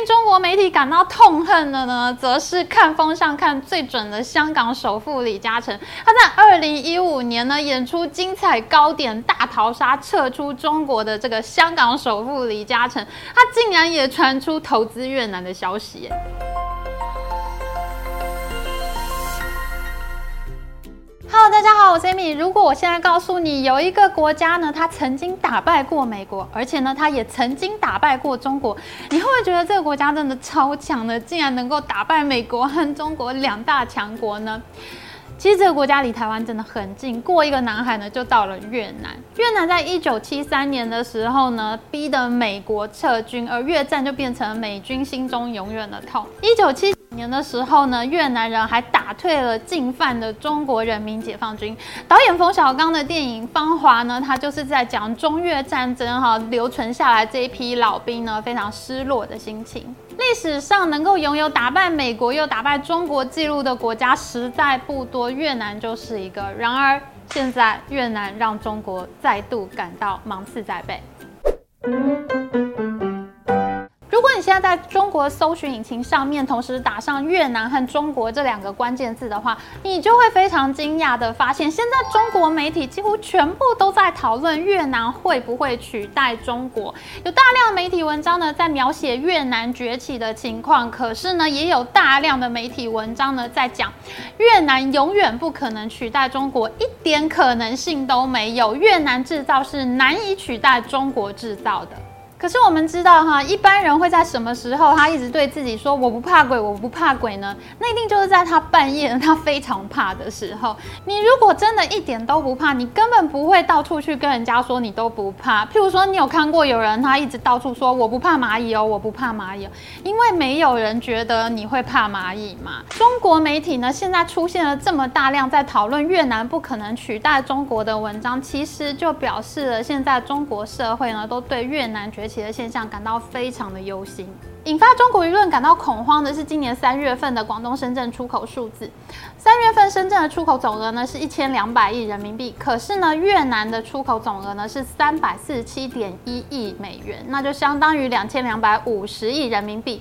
令中国媒体感到痛恨的呢，则是看风向看最准的香港首富李嘉诚。他在二零一五年呢演出精彩高点大逃杀撤出中国的这个香港首富李嘉诚，他竟然也传出投资越南的消息。大家好，我是 Amy。如果我现在告诉你，有一个国家呢，它曾经打败过美国，而且呢，它也曾经打败过中国，你会不会觉得这个国家真的超强的，竟然能够打败美国和中国两大强国呢？其实这个国家离台湾真的很近，过一个南海呢就到了越南。越南在一九七三年的时候呢，逼得美国撤军，而越战就变成美军心中永远的痛。一九七。年的时候呢，越南人还打退了进犯的中国人民解放军。导演冯小刚的电影《芳华》呢，他就是在讲中越战争哈，留存下来这一批老兵呢，非常失落的心情。历史上能够拥有打败美国又打败中国纪录的国家实在不多，越南就是一个。然而现在越南让中国再度感到芒刺在背。如果你现在在中国搜寻引擎上面同时打上越南和中国这两个关键字的话，你就会非常惊讶的发现，现在中国媒体几乎全部都在讨论越南会不会取代中国。有大量媒体文章呢在描写越南崛起的情况，可是呢也有大量的媒体文章呢在讲越南永远不可能取代中国，一点可能性都没有。越南制造是难以取代中国制造的。可是我们知道哈，一般人会在什么时候他一直对自己说我不怕鬼，我不怕鬼呢？那一定就是在他半夜他非常怕的时候。你如果真的一点都不怕，你根本不会到处去跟人家说你都不怕。譬如说，你有看过有人他一直到处说我不怕蚂蚁哦，我不怕蚂蚁，因为没有人觉得你会怕蚂蚁嘛。中国媒体呢，现在出现了这么大量在讨论越南不可能取代中国的文章，其实就表示了现在中国社会呢都对越南觉。起的现象感到非常的忧心，引发中国舆论感到恐慌的是今年三月份的广东深圳出口数字。三月份深圳的出口总额呢是一千两百亿人民币，可是呢越南的出口总额呢是三百四十七点一亿美元，那就相当于两千两百五十亿人民币。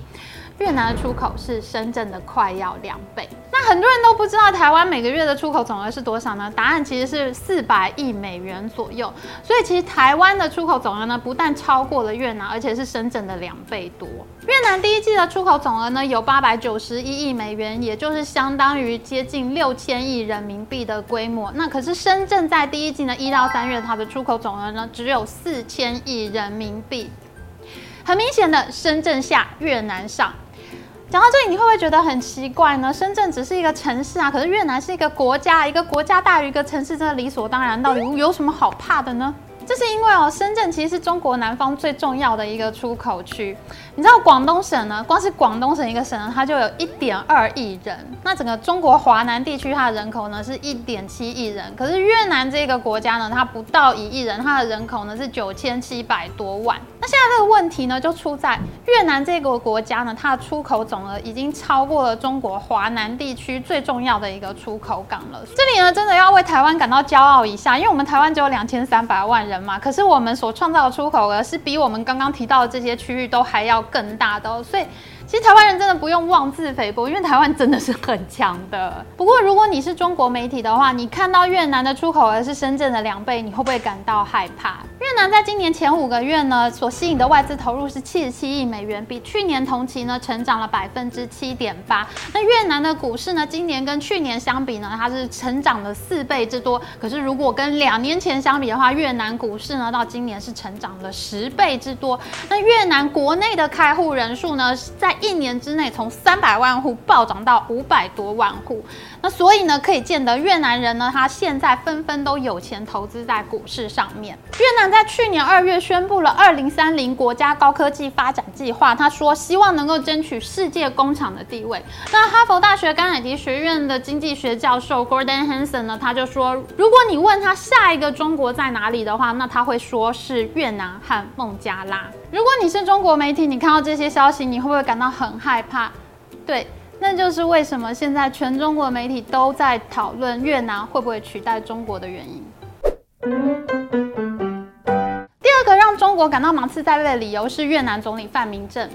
越南的出口是深圳的快要两倍。那很多人都不知道台湾每个月的出口总额是多少呢？答案其实是四百亿美元左右。所以其实台湾的出口总额呢，不但超过了越南，而且是深圳的两倍多。越南第一季的出口总额呢有八百九十一亿美元，也就是相当于接近六千亿人民币的规模。那可是深圳在第一季呢一到三月它的出口总额呢只有四千亿人民币。很明显的，深圳下，越南上。讲到这里，你会不会觉得很奇怪呢？深圳只是一个城市啊，可是越南是一个国家，一个国家大于一个城市，真的理所当然，到底有什么好怕的呢？这是因为哦，深圳其实是中国南方最重要的一个出口区。你知道广东省呢，光是广东省一个省呢，它就有一点二亿人。那整个中国华南地区，它的人口呢是一点七亿人。可是越南这个国家呢，它不到一亿人，它的人口呢是九千七百多万。那现在这个问题呢，就出在越南这个国家呢，它的出口总额已经超过了中国华南地区最重要的一个出口港了。这里呢，真的要为台湾感到骄傲一下，因为我们台湾只有两千三百万人。嘛，可是我们所创造的出口额是比我们刚刚提到的这些区域都还要更大的，所以。其实台湾人真的不用妄自菲薄，因为台湾真的是很强的。不过，如果你是中国媒体的话，你看到越南的出口额是深圳的两倍，你会不会感到害怕？越南在今年前五个月呢，所吸引的外资投入是七十七亿美元，比去年同期呢成长了百分之七点八。那越南的股市呢，今年跟去年相比呢，它是成长了四倍之多。可是如果跟两年前相比的话，越南股市呢到今年是成长了十倍之多。那越南国内的开户人数呢，在一年之内从三百万户暴涨到五百多万户，那所以呢，可以见得越南人呢，他现在纷纷都有钱投资在股市上面。越南在去年二月宣布了二零三零国家高科技发展计划，他说希望能够争取世界工厂的地位。那哈佛大学甘乃迪学院的经济学教授 Gordon Hanson 呢，他就说，如果你问他下一个中国在哪里的话，那他会说是越南和孟加拉。如果你是中国媒体，你看到这些消息，你会不会感到很害怕？对，那就是为什么现在全中国媒体都在讨论越南会不会取代中国的原因。第二个让中国感到芒刺在背的理由是越南总理范明正。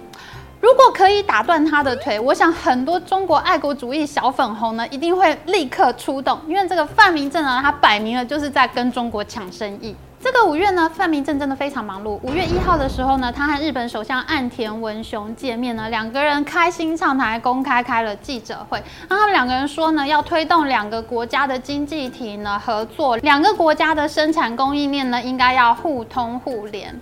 如果可以打断他的腿，我想很多中国爱国主义小粉红呢，一定会立刻出动，因为这个范明正呢，他摆明了就是在跟中国抢生意。这个五月呢，范明正真的非常忙碌。五月一号的时候呢，他和日本首相岸田文雄见面呢，两个人开心畅谈，公开开了记者会。那他们两个人说呢，要推动两个国家的经济体呢合作，两个国家的生产供应链呢应该要互通互联。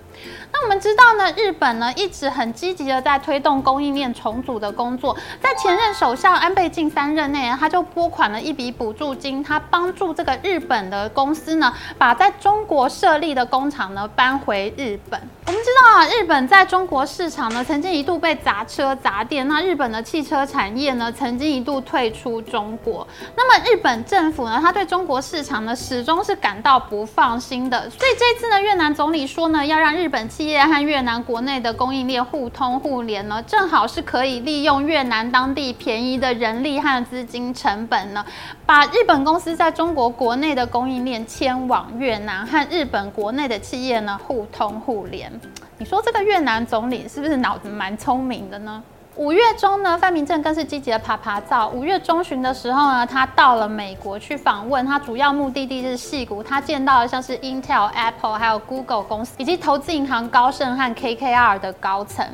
那我们知道呢，日本呢一直很积极的在推动供应链重组的工作。在前任首相安倍晋三任内，他就拨款了一笔补助金，他帮助这个日本的公司呢，把在中国设立的工厂呢搬回日本。我们知道啊，日本在中国市场呢，曾经一度被砸车砸店。那日本的汽车产业呢，曾经一度退出中国。那么日本政府呢，他对中国市场呢，始终是感到不放心的。所以这次呢，越南总理说呢，要让日日本企业和越南国内的供应链互通互联呢，正好是可以利用越南当地便宜的人力和资金成本呢，把日本公司在中国国内的供应链迁往越南，和日本国内的企业呢互通互联。你说这个越南总理是不是脑子蛮聪明的呢？五月中呢，范明正更是积极的爬爬照。五月中旬的时候呢，他到了美国去访问，他主要目的地是戏谷。他见到了像是 Intel、Apple 还有 Google 公司，以及投资银行高盛和 KKR 的高层。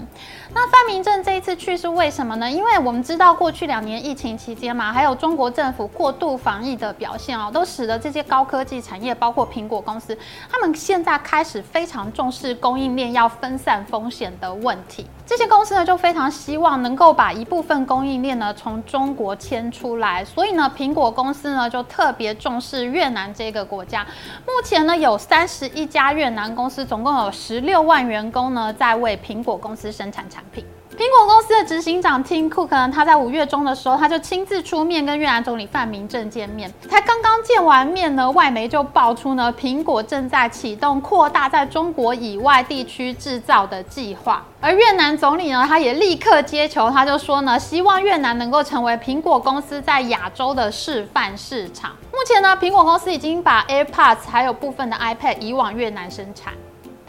那范明正这一次去是为什么呢？因为我们知道过去两年疫情期间嘛，还有中国政府过度防疫的表现哦，都使得这些高科技产业，包括苹果公司，他们现在开始非常重视供应链要分散风险的问题。这些公司呢，就非常希望能够把一部分供应链呢从中国迁出来，所以呢，苹果公司呢就特别重视越南这个国家。目前呢，有三十一家越南公司，总共有十六万员工呢，在为苹果公司生产产品。苹果公司的执行长 Tim Cook 呢，他在五月中的时候，他就亲自出面跟越南总理范明正见面。才刚刚见完面呢，外媒就爆出呢，苹果正在启动扩大在中国以外地区制造的计划。而越南总理呢，他也立刻接球，他就说呢，希望越南能够成为苹果公司在亚洲的示范市场。目前呢，苹果公司已经把 AirPods 还有部分的 iPad 移往越南生产。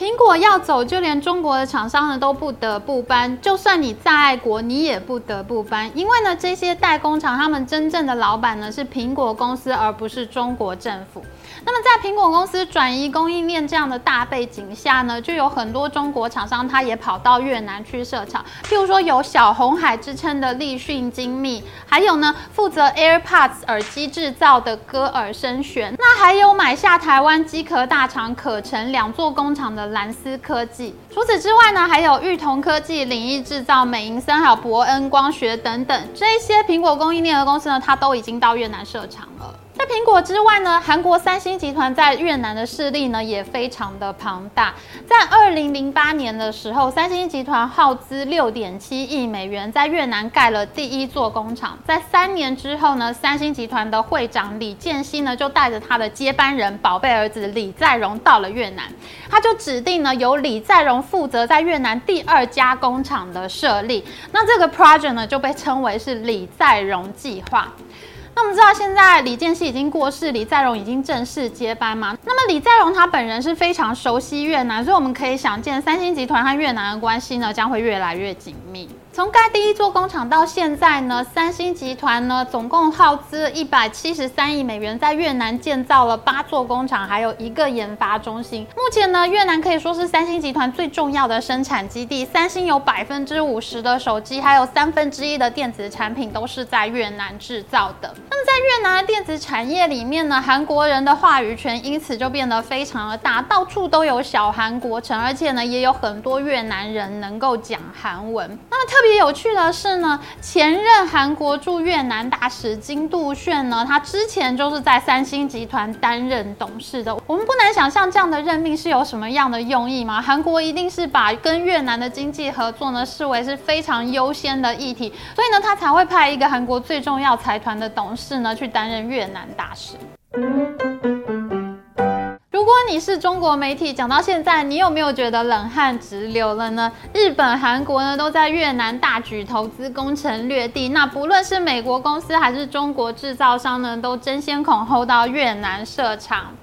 苹果要走，就连中国的厂商呢都不得不搬。就算你再爱国，你也不得不搬。因为呢，这些代工厂他们真正的老板呢是苹果公司，而不是中国政府。那么在苹果公司转移供应链这样的大背景下呢，就有很多中国厂商，他也跑到越南去设厂。譬如说有小红海之称的立讯精密，还有呢负责 AirPods 耳机制造的歌尔声选，那还有买下台湾机壳大厂可成两座工厂的。蓝思科技，除此之外呢，还有裕同科技、领域制造、美银森、还有伯恩光学等等这些苹果供应链的公司呢，它都已经到越南设厂了。在苹果之外呢，韩国三星集团在越南的势力呢也非常的庞大。在二零零八年的时候，三星集团耗资六点七亿美元在越南盖了第一座工厂。在三年之后呢，三星集团的会长李健熙呢就带着他的接班人宝贝儿子李在镕到了越南，他就指定呢由李在镕负责在越南第二家工厂的设立。那这个 project 呢就被称为是李在镕计划。那我们知道，现在李建熙已经过世，李在镕已经正式接班嘛？那么李在镕他本人是非常熟悉越南，所以我们可以想见，三星集团和越南的关系呢，将会越来越紧密。从盖第一座工厂到现在呢，三星集团呢总共耗资一百七十三亿美元，在越南建造了八座工厂，还有一个研发中心。目前呢，越南可以说是三星集团最重要的生产基地。三星有百分之五十的手机，还有三分之一的电子产品都是在越南制造的。那么在越南的电子产业里面呢，韩国人的话语权因此就变得非常的大，到处都有小韩国城，而且呢，也有很多越南人能够讲韩文。那么特特别有趣的是呢，前任韩国驻越南大使金杜炫呢，他之前就是在三星集团担任董事的。我们不难想象这样的任命是有什么样的用意吗？韩国一定是把跟越南的经济合作呢视为是非常优先的议题，所以呢，他才会派一个韩国最重要财团的董事呢去担任越南大使。如果你是中国媒体，讲到现在，你有没有觉得冷汗直流了呢？日本、韩国呢都在越南大举投资攻城略地，那不论是美国公司还是中国制造商呢，都争先恐后到越南设厂。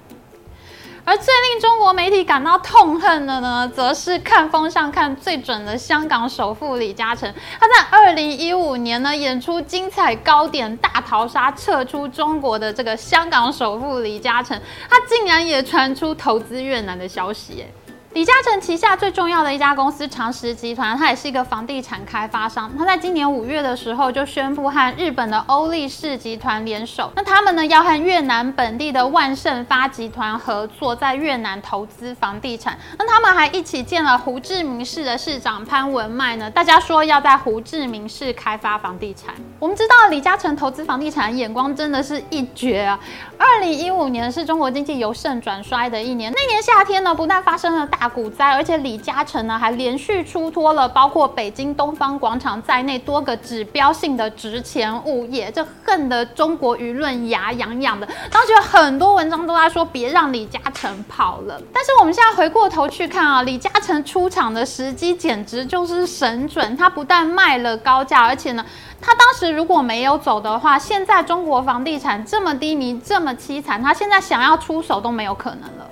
而最令中国媒体感到痛恨的呢，则是看风向看最准的香港首富李嘉诚。他在二零一五年呢，演出精彩高点大逃杀，撤出中国的这个香港首富李嘉诚，他竟然也传出投资越南的消息，哎。李嘉诚旗下最重要的一家公司长实集团，它也是一个房地产开发商。它在今年五月的时候就宣布和日本的欧力士集团联手，那他们呢要和越南本地的万盛发集团合作，在越南投资房地产。那他们还一起见了胡志明市的市长潘文迈呢。大家说要在胡志明市开发房地产。我们知道李嘉诚投资房地产眼光真的是一绝啊！二零一五年是中国经济由盛转衰的一年，那年夏天呢，不但发生了大大股灾，而且李嘉诚呢还连续出脱了包括北京东方广场在内多个指标性的值钱物业，这恨得中国舆论牙痒痒的。当时有很多文章都在说别让李嘉诚跑了，但是我们现在回过头去看啊，李嘉诚出场的时机简直就是神准。他不但卖了高价，而且呢，他当时如果没有走的话，现在中国房地产这么低迷，这么凄惨，他现在想要出手都没有可能了。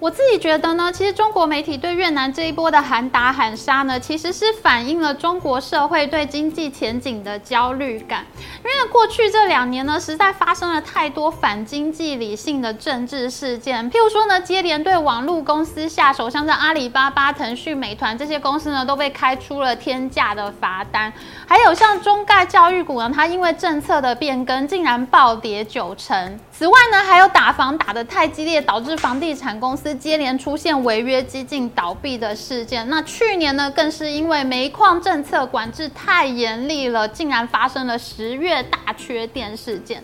我自己觉得呢，其实中国媒体对越南这一波的喊打喊杀呢，其实是反映了中国社会对经济前景的焦虑感。因为过去这两年呢，实在发生了太多反经济理性的政治事件，譬如说呢，接连对网络公司下手，像在阿里巴巴、腾讯、美团这些公司呢，都被开出了天价的罚单。还有像中概教育股呢，它因为政策的变更，竟然暴跌九成。此外呢，还有打房打得太激烈，导致房地产公司接连出现违约、激进倒闭的事件。那去年呢，更是因为煤矿政策管制太严厉了，竟然发生了十月大缺电事件。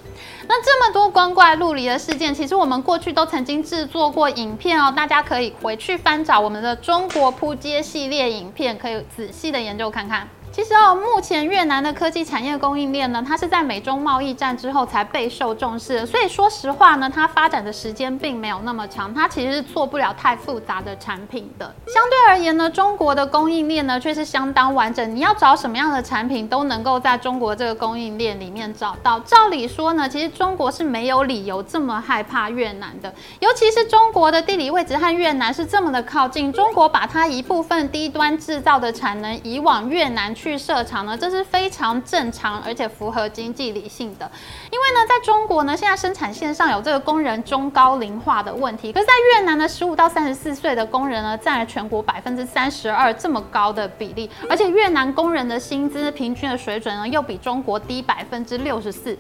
那这么多光怪陆离的事件，其实我们过去都曾经制作过影片哦，大家可以回去翻找我们的中国扑街系列影片，可以仔细的研究看看。其实哦，目前越南的科技产业供应链呢，它是在美中贸易战之后才备受重视，所以说实话呢，它发展的时间并没有那么长，它其实是做不了太复杂的产品的。相对而言呢，中国的供应链呢却是相当完整，你要找什么样的产品都能够在中国这个供应链里面找到。照理说呢，其实中国是没有理由这么害怕越南的，尤其是中国的地理位置和越南是这么的靠近，中国把它一部分低端制造的产能移往越南去。去设厂呢，这是非常正常，而且符合经济理性的。因为呢，在中国呢，现在生产线上有这个工人中高龄化的问题，可是在越南呢，十五到三十四岁的工人呢，占了全国百分之三十二这么高的比例，而且越南工人的薪资平均的水准呢，又比中国低百分之六十四。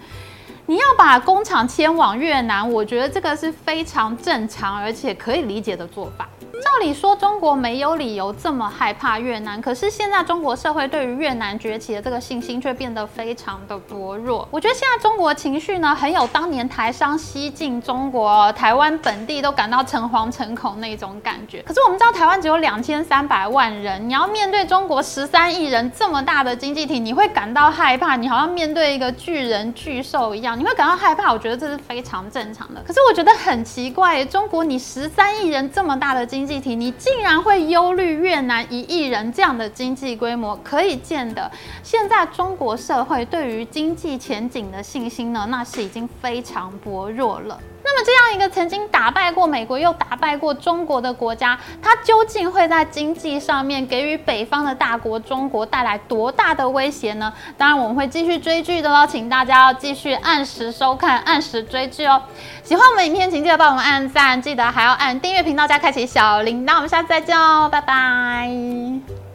你要把工厂迁往越南，我觉得这个是非常正常而且可以理解的做法。照理说，中国没有理由这么害怕越南，可是现在中国社会对于越南崛起的这个信心却变得非常的薄弱。我觉得现在中国情绪呢，很有当年台商西进中国，台湾本地都感到诚惶诚恐那种感觉。可是我们知道，台湾只有两千三百万人，你要面对中国十三亿人这么大的经济体，你会感到害怕，你好像面对一个巨人巨兽一样，你会感到害怕。我觉得这是非常正常的。可是我觉得很奇怪，中国你十三亿人这么大的经经济体，你竟然会忧虑越南一亿人这样的经济规模，可以见的，现在中国社会对于经济前景的信心呢，那是已经非常薄弱了。那么这样一个曾经打败过美国又打败过中国的国家，它究竟会在经济上面给予北方的大国中国带来多大的威胁呢？当然我们会继续追剧的喽，请大家要继续按时收看、按时追剧哦。喜欢我们影片，请记得帮我们按赞，记得还要按订阅频道加开启小小铃铛。我们下次再见哦，拜拜。